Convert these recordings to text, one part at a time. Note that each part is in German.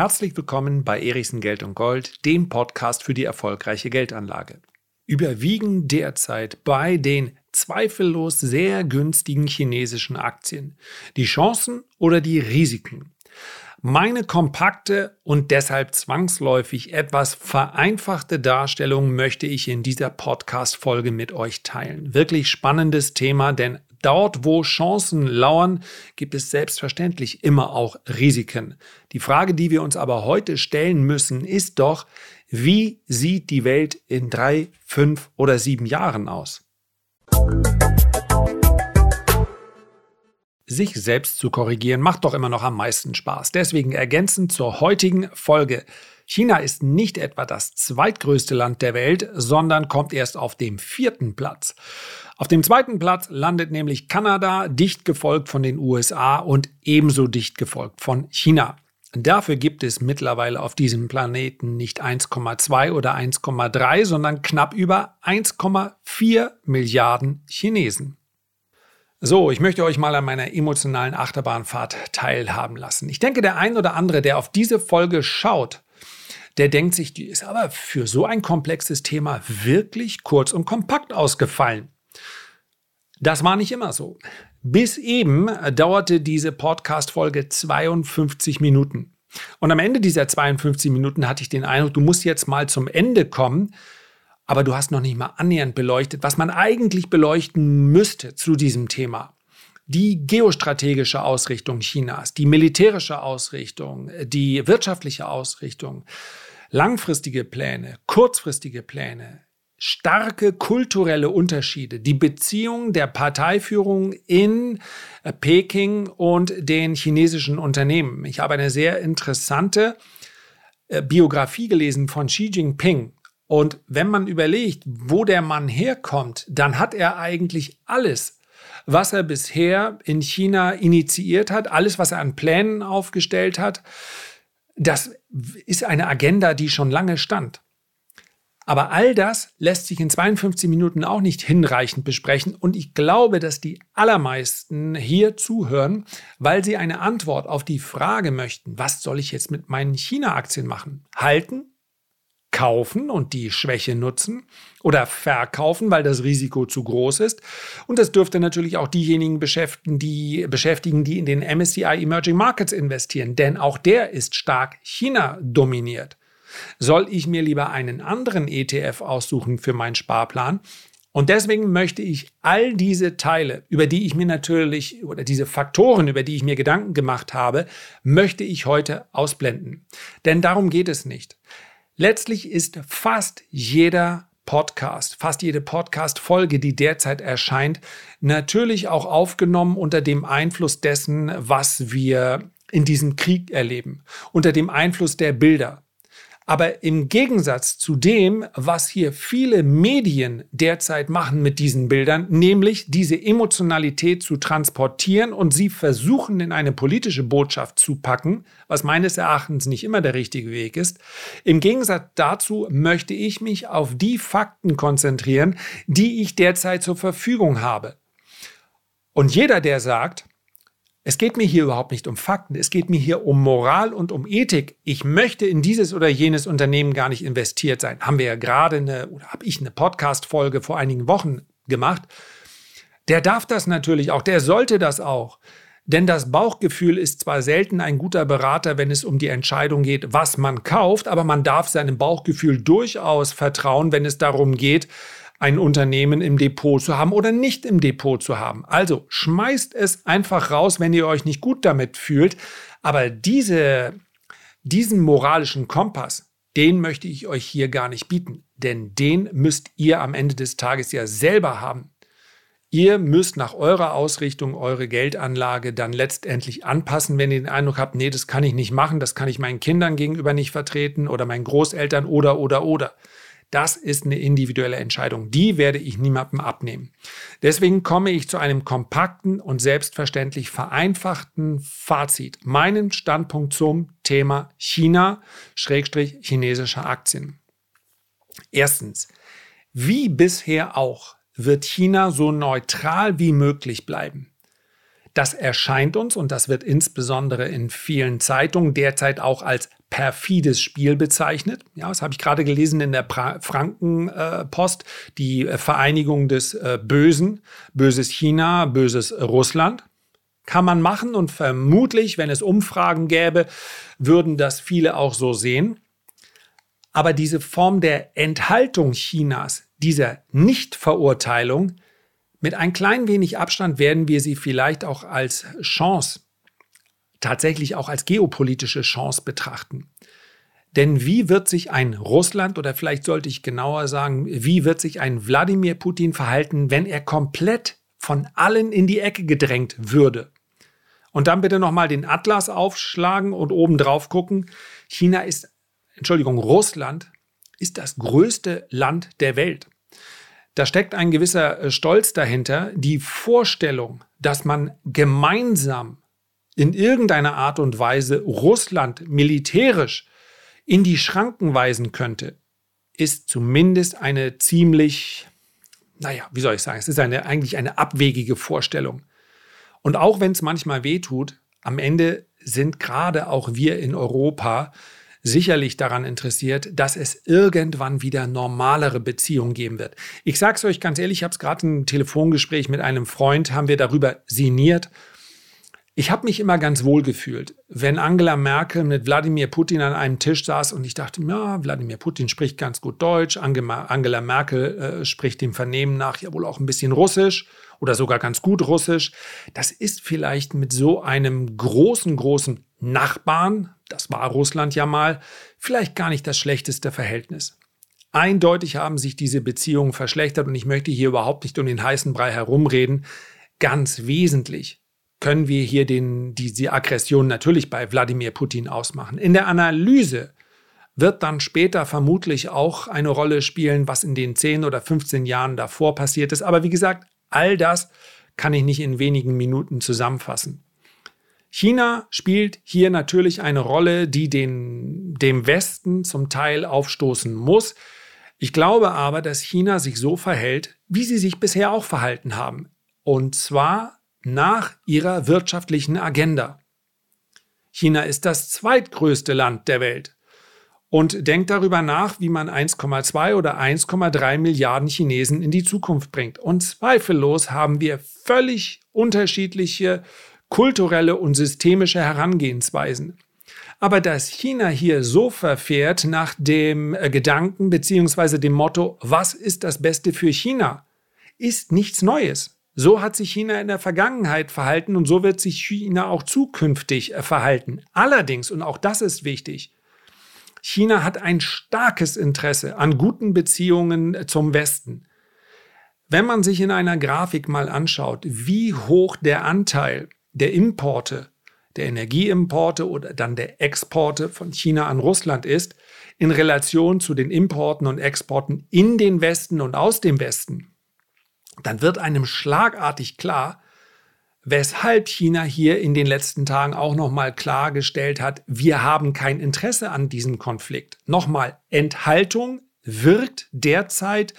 Herzlich willkommen bei Erichsen Geld und Gold, dem Podcast für die erfolgreiche Geldanlage. Überwiegen derzeit bei den zweifellos sehr günstigen chinesischen Aktien die Chancen oder die Risiken? Meine kompakte und deshalb zwangsläufig etwas vereinfachte Darstellung möchte ich in dieser Podcast-Folge mit euch teilen. Wirklich spannendes Thema, denn dort, wo Chancen lauern, gibt es selbstverständlich immer auch Risiken. Die Frage, die wir uns aber heute stellen müssen, ist doch, wie sieht die Welt in drei, fünf oder sieben Jahren aus? Sich selbst zu korrigieren macht doch immer noch am meisten Spaß. Deswegen ergänzend zur heutigen Folge. China ist nicht etwa das zweitgrößte Land der Welt, sondern kommt erst auf dem vierten Platz. Auf dem zweiten Platz landet nämlich Kanada, dicht gefolgt von den USA und ebenso dicht gefolgt von China. Dafür gibt es mittlerweile auf diesem Planeten nicht 1,2 oder 1,3, sondern knapp über 1,4 Milliarden Chinesen. So, ich möchte euch mal an meiner emotionalen Achterbahnfahrt teilhaben lassen. Ich denke, der ein oder andere, der auf diese Folge schaut, der denkt sich, die ist aber für so ein komplexes Thema wirklich kurz und kompakt ausgefallen. Das war nicht immer so. Bis eben dauerte diese Podcast-Folge 52 Minuten. Und am Ende dieser 52 Minuten hatte ich den Eindruck, du musst jetzt mal zum Ende kommen, aber du hast noch nicht mal annähernd beleuchtet, was man eigentlich beleuchten müsste zu diesem Thema. Die geostrategische Ausrichtung Chinas, die militärische Ausrichtung, die wirtschaftliche Ausrichtung, langfristige Pläne, kurzfristige Pläne, starke kulturelle Unterschiede, die Beziehung der Parteiführung in äh, Peking und den chinesischen Unternehmen. Ich habe eine sehr interessante äh, Biografie gelesen von Xi Jinping, und wenn man überlegt, wo der Mann herkommt, dann hat er eigentlich alles, was er bisher in China initiiert hat, alles, was er an Plänen aufgestellt hat, das ist eine Agenda, die schon lange stand. Aber all das lässt sich in 52 Minuten auch nicht hinreichend besprechen. Und ich glaube, dass die allermeisten hier zuhören, weil sie eine Antwort auf die Frage möchten, was soll ich jetzt mit meinen China-Aktien machen? Halten kaufen und die Schwäche nutzen oder verkaufen, weil das Risiko zu groß ist. Und das dürfte natürlich auch diejenigen beschäftigen, die, beschäftigen, die in den MSCI Emerging Markets investieren, denn auch der ist stark China dominiert. Soll ich mir lieber einen anderen ETF aussuchen für meinen Sparplan? Und deswegen möchte ich all diese Teile, über die ich mir natürlich, oder diese Faktoren, über die ich mir Gedanken gemacht habe, möchte ich heute ausblenden. Denn darum geht es nicht. Letztlich ist fast jeder Podcast, fast jede Podcast-Folge, die derzeit erscheint, natürlich auch aufgenommen unter dem Einfluss dessen, was wir in diesem Krieg erleben, unter dem Einfluss der Bilder, aber im Gegensatz zu dem, was hier viele Medien derzeit machen mit diesen Bildern, nämlich diese Emotionalität zu transportieren und sie versuchen in eine politische Botschaft zu packen, was meines Erachtens nicht immer der richtige Weg ist, im Gegensatz dazu möchte ich mich auf die Fakten konzentrieren, die ich derzeit zur Verfügung habe. Und jeder, der sagt, es geht mir hier überhaupt nicht um Fakten, es geht mir hier um Moral und um Ethik. Ich möchte in dieses oder jenes Unternehmen gar nicht investiert sein. Haben wir ja gerade eine, oder habe ich eine Podcast-Folge vor einigen Wochen gemacht. Der darf das natürlich auch, der sollte das auch. Denn das Bauchgefühl ist zwar selten ein guter Berater, wenn es um die Entscheidung geht, was man kauft, aber man darf seinem Bauchgefühl durchaus vertrauen, wenn es darum geht, ein Unternehmen im Depot zu haben oder nicht im Depot zu haben. Also schmeißt es einfach raus, wenn ihr euch nicht gut damit fühlt. Aber diese, diesen moralischen Kompass, den möchte ich euch hier gar nicht bieten. Denn den müsst ihr am Ende des Tages ja selber haben. Ihr müsst nach eurer Ausrichtung eure Geldanlage dann letztendlich anpassen, wenn ihr den Eindruck habt, nee, das kann ich nicht machen, das kann ich meinen Kindern gegenüber nicht vertreten oder meinen Großeltern oder oder oder. Das ist eine individuelle Entscheidung. Die werde ich niemandem abnehmen. Deswegen komme ich zu einem kompakten und selbstverständlich vereinfachten Fazit. Meinen Standpunkt zum Thema China, Schrägstrich chinesischer Aktien. Erstens, wie bisher auch, wird China so neutral wie möglich bleiben. Das erscheint uns, und das wird insbesondere in vielen Zeitungen derzeit auch als perfides Spiel bezeichnet. Ja, das habe ich gerade gelesen in der Frankenpost, äh, die äh, Vereinigung des äh, Bösen, böses China, böses Russland. Kann man machen und vermutlich, wenn es Umfragen gäbe, würden das viele auch so sehen. Aber diese Form der Enthaltung Chinas, dieser Nichtverurteilung, mit ein klein wenig Abstand werden wir sie vielleicht auch als Chance, tatsächlich auch als geopolitische Chance betrachten. Denn wie wird sich ein Russland oder vielleicht sollte ich genauer sagen, wie wird sich ein Wladimir Putin verhalten, wenn er komplett von allen in die Ecke gedrängt würde? Und dann bitte nochmal den Atlas aufschlagen und oben drauf gucken. China ist, Entschuldigung, Russland ist das größte Land der Welt. Da steckt ein gewisser äh, Stolz dahinter, die Vorstellung, dass man gemeinsam in irgendeiner Art und Weise Russland militärisch in die Schranken weisen könnte, ist zumindest eine ziemlich, naja, wie soll ich sagen, es ist eine, eigentlich eine abwegige Vorstellung. Und auch wenn es manchmal wehtut, am Ende sind gerade auch wir in Europa sicherlich daran interessiert, dass es irgendwann wieder normalere Beziehungen geben wird. Ich sage es euch ganz ehrlich, ich habe es gerade ein Telefongespräch mit einem Freund, haben wir darüber sinniert. Ich habe mich immer ganz wohl gefühlt, wenn Angela Merkel mit Wladimir Putin an einem Tisch saß und ich dachte, ja, Wladimir Putin spricht ganz gut Deutsch, Angela Merkel äh, spricht dem Vernehmen nach ja wohl auch ein bisschen Russisch oder sogar ganz gut Russisch. Das ist vielleicht mit so einem großen, großen Nachbarn, das war Russland ja mal, vielleicht gar nicht das schlechteste Verhältnis. Eindeutig haben sich diese Beziehungen verschlechtert und ich möchte hier überhaupt nicht um den heißen Brei herumreden. Ganz wesentlich können wir hier den, diese Aggression natürlich bei Wladimir Putin ausmachen. In der Analyse wird dann später vermutlich auch eine Rolle spielen, was in den 10 oder 15 Jahren davor passiert ist. Aber wie gesagt, all das kann ich nicht in wenigen Minuten zusammenfassen. China spielt hier natürlich eine Rolle, die den, dem Westen zum Teil aufstoßen muss. Ich glaube aber, dass China sich so verhält, wie sie sich bisher auch verhalten haben. Und zwar nach ihrer wirtschaftlichen Agenda. China ist das zweitgrößte Land der Welt und denkt darüber nach, wie man 1,2 oder 1,3 Milliarden Chinesen in die Zukunft bringt. Und zweifellos haben wir völlig unterschiedliche kulturelle und systemische Herangehensweisen. Aber dass China hier so verfährt nach dem äh, Gedanken bzw. dem Motto, was ist das Beste für China, ist nichts Neues. So hat sich China in der Vergangenheit verhalten und so wird sich China auch zukünftig äh, verhalten. Allerdings, und auch das ist wichtig, China hat ein starkes Interesse an guten Beziehungen äh, zum Westen. Wenn man sich in einer Grafik mal anschaut, wie hoch der Anteil der Importe, der Energieimporte oder dann der Exporte von China an Russland ist, in Relation zu den Importen und Exporten in den Westen und aus dem Westen, dann wird einem schlagartig klar, weshalb China hier in den letzten Tagen auch nochmal klargestellt hat, wir haben kein Interesse an diesem Konflikt. Nochmal, Enthaltung wirkt derzeit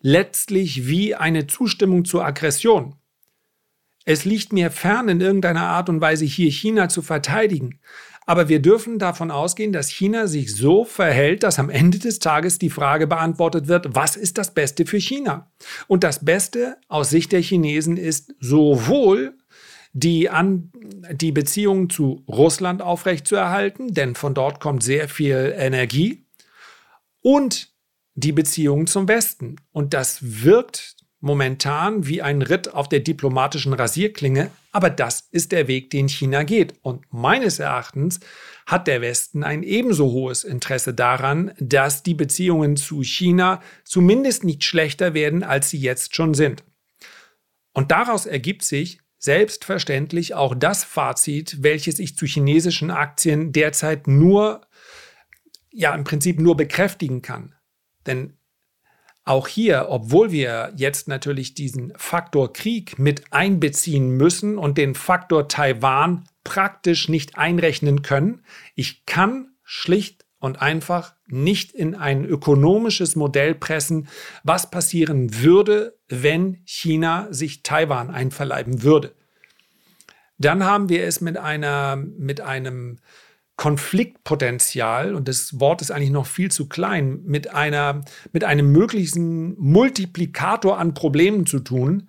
letztlich wie eine Zustimmung zur Aggression. Es liegt mir fern, in irgendeiner Art und Weise hier China zu verteidigen. Aber wir dürfen davon ausgehen, dass China sich so verhält, dass am Ende des Tages die Frage beantwortet wird, was ist das Beste für China? Und das Beste aus Sicht der Chinesen ist sowohl die, an, die Beziehungen zu Russland aufrechtzuerhalten, denn von dort kommt sehr viel Energie, und die Beziehungen zum Westen. Und das wirkt momentan wie ein Ritt auf der diplomatischen Rasierklinge, aber das ist der Weg, den China geht. Und meines Erachtens hat der Westen ein ebenso hohes Interesse daran, dass die Beziehungen zu China zumindest nicht schlechter werden, als sie jetzt schon sind. Und daraus ergibt sich selbstverständlich auch das Fazit, welches ich zu chinesischen Aktien derzeit nur, ja, im Prinzip nur bekräftigen kann. Denn auch hier, obwohl wir jetzt natürlich diesen Faktor Krieg mit einbeziehen müssen und den Faktor Taiwan praktisch nicht einrechnen können, ich kann schlicht und einfach nicht in ein ökonomisches Modell pressen, was passieren würde, wenn China sich Taiwan einverleiben würde. dann haben wir es mit einer, mit einem Konfliktpotenzial, und das Wort ist eigentlich noch viel zu klein, mit einer, mit einem möglichen Multiplikator an Problemen zu tun,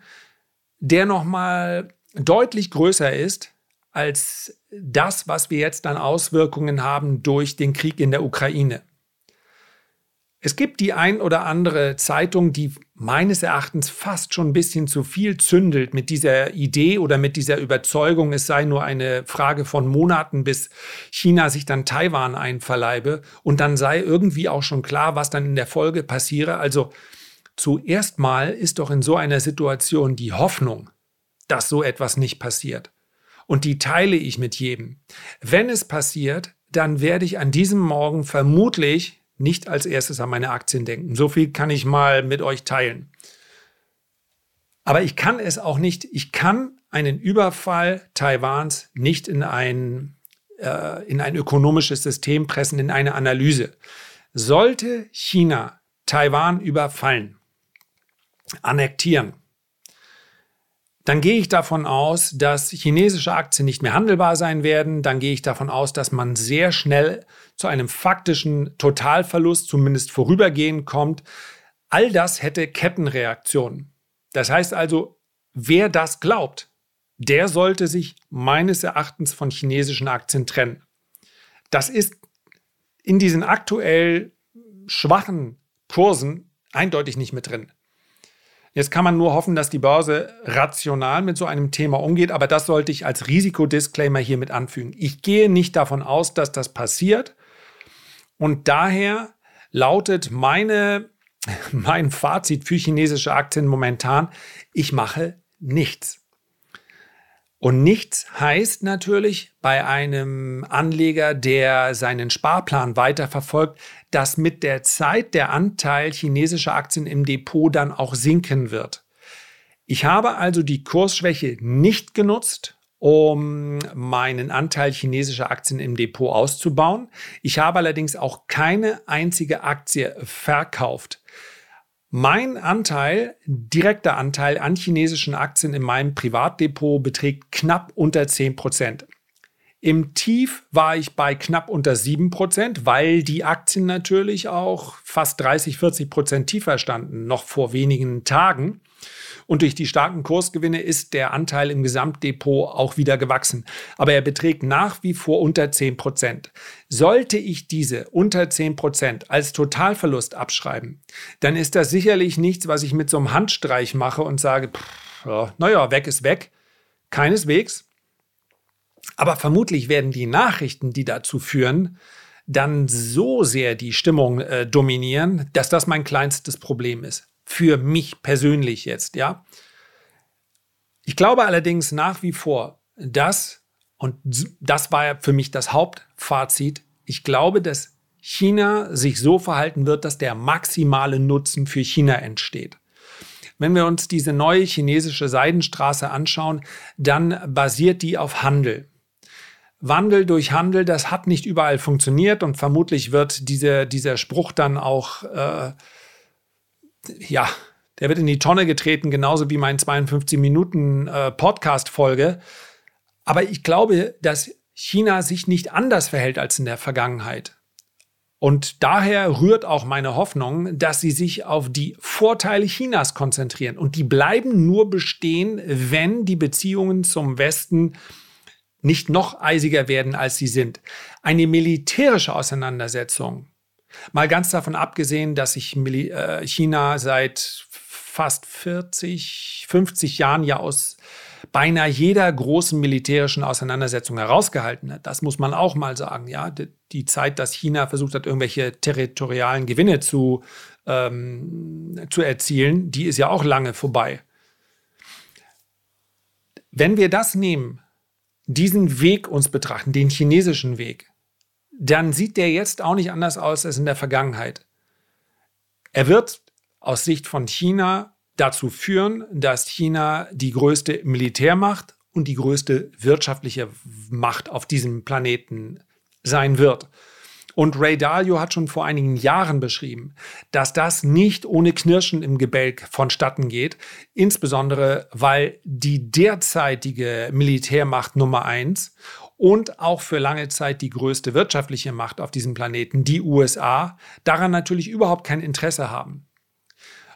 der nochmal deutlich größer ist als das, was wir jetzt an Auswirkungen haben durch den Krieg in der Ukraine. Es gibt die ein oder andere Zeitung, die meines Erachtens fast schon ein bisschen zu viel zündelt mit dieser Idee oder mit dieser Überzeugung, es sei nur eine Frage von Monaten, bis China sich dann Taiwan einverleibe und dann sei irgendwie auch schon klar, was dann in der Folge passiere. Also zuerst mal ist doch in so einer Situation die Hoffnung, dass so etwas nicht passiert. Und die teile ich mit jedem. Wenn es passiert, dann werde ich an diesem Morgen vermutlich nicht als erstes an meine Aktien denken. So viel kann ich mal mit euch teilen. Aber ich kann es auch nicht, ich kann einen Überfall Taiwans nicht in ein, äh, in ein ökonomisches System pressen, in eine Analyse. Sollte China Taiwan überfallen, annektieren, dann gehe ich davon aus, dass chinesische Aktien nicht mehr handelbar sein werden. Dann gehe ich davon aus, dass man sehr schnell zu einem faktischen Totalverlust, zumindest vorübergehend kommt. All das hätte Kettenreaktionen. Das heißt also, wer das glaubt, der sollte sich meines Erachtens von chinesischen Aktien trennen. Das ist in diesen aktuell schwachen Kursen eindeutig nicht mit drin. Jetzt kann man nur hoffen, dass die Börse rational mit so einem Thema umgeht, aber das sollte ich als Risikodisclaimer hier mit anfügen. Ich gehe nicht davon aus, dass das passiert und daher lautet meine, mein Fazit für chinesische Aktien momentan, ich mache nichts. Und nichts heißt natürlich bei einem Anleger, der seinen Sparplan weiterverfolgt, dass mit der Zeit der Anteil chinesischer Aktien im Depot dann auch sinken wird. Ich habe also die Kursschwäche nicht genutzt, um meinen Anteil chinesischer Aktien im Depot auszubauen. Ich habe allerdings auch keine einzige Aktie verkauft. Mein Anteil, direkter Anteil an chinesischen Aktien in meinem Privatdepot beträgt knapp unter 10 Prozent. Im Tief war ich bei knapp unter 7 Prozent, weil die Aktien natürlich auch fast 30, 40 Prozent tiefer standen, noch vor wenigen Tagen. Und durch die starken Kursgewinne ist der Anteil im Gesamtdepot auch wieder gewachsen. Aber er beträgt nach wie vor unter 10 Prozent. Sollte ich diese unter 10 Prozent als Totalverlust abschreiben, dann ist das sicherlich nichts, was ich mit so einem Handstreich mache und sage, naja, weg ist weg. Keineswegs. Aber vermutlich werden die Nachrichten, die dazu führen, dann so sehr die Stimmung äh, dominieren, dass das mein kleinstes Problem ist für mich persönlich jetzt, ja. Ich glaube allerdings nach wie vor, dass, und das war ja für mich das Hauptfazit, ich glaube, dass China sich so verhalten wird, dass der maximale Nutzen für China entsteht. Wenn wir uns diese neue chinesische Seidenstraße anschauen, dann basiert die auf Handel. Wandel durch Handel, das hat nicht überall funktioniert und vermutlich wird diese, dieser Spruch dann auch äh, ja, der wird in die Tonne getreten, genauso wie mein 52 Minuten äh, Podcast-Folge. Aber ich glaube, dass China sich nicht anders verhält als in der Vergangenheit. Und daher rührt auch meine Hoffnung, dass sie sich auf die Vorteile Chinas konzentrieren. Und die bleiben nur bestehen, wenn die Beziehungen zum Westen nicht noch eisiger werden, als sie sind. Eine militärische Auseinandersetzung Mal ganz davon abgesehen, dass sich äh, China seit fast 40, 50 Jahren ja aus beinahe jeder großen militärischen Auseinandersetzung herausgehalten hat. Das muss man auch mal sagen. Ja, die Zeit, dass China versucht hat, irgendwelche territorialen Gewinne zu, ähm, zu erzielen, die ist ja auch lange vorbei. Wenn wir das nehmen, diesen Weg uns betrachten, den chinesischen Weg, dann sieht der jetzt auch nicht anders aus als in der Vergangenheit. Er wird aus Sicht von China dazu führen, dass China die größte Militärmacht und die größte wirtschaftliche Macht auf diesem Planeten sein wird. Und Ray Dalio hat schon vor einigen Jahren beschrieben, dass das nicht ohne Knirschen im Gebälk vonstatten geht, insbesondere weil die derzeitige Militärmacht Nummer eins und auch für lange Zeit die größte wirtschaftliche Macht auf diesem Planeten, die USA, daran natürlich überhaupt kein Interesse haben.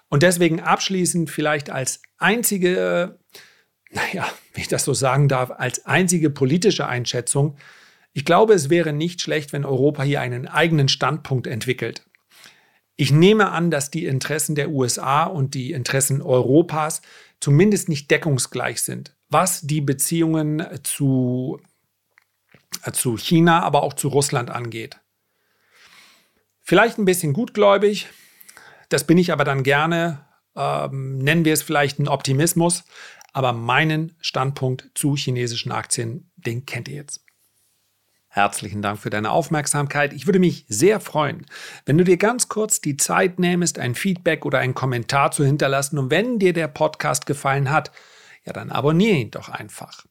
Und deswegen abschließend vielleicht als einzige, naja, wie ich das so sagen darf, als einzige politische Einschätzung, ich glaube, es wäre nicht schlecht, wenn Europa hier einen eigenen Standpunkt entwickelt. Ich nehme an, dass die Interessen der USA und die Interessen Europas zumindest nicht deckungsgleich sind, was die Beziehungen zu, äh, zu China, aber auch zu Russland angeht. Vielleicht ein bisschen gutgläubig, das bin ich aber dann gerne, ähm, nennen wir es vielleicht einen Optimismus, aber meinen Standpunkt zu chinesischen Aktien, den kennt ihr jetzt. Herzlichen Dank für deine Aufmerksamkeit. Ich würde mich sehr freuen, wenn du dir ganz kurz die Zeit nähmest, ein Feedback oder einen Kommentar zu hinterlassen. Und wenn dir der Podcast gefallen hat, ja, dann abonniere ihn doch einfach.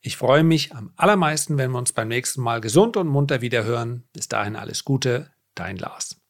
Ich freue mich am allermeisten, wenn wir uns beim nächsten Mal gesund und munter wieder hören. Bis dahin alles Gute, dein Lars.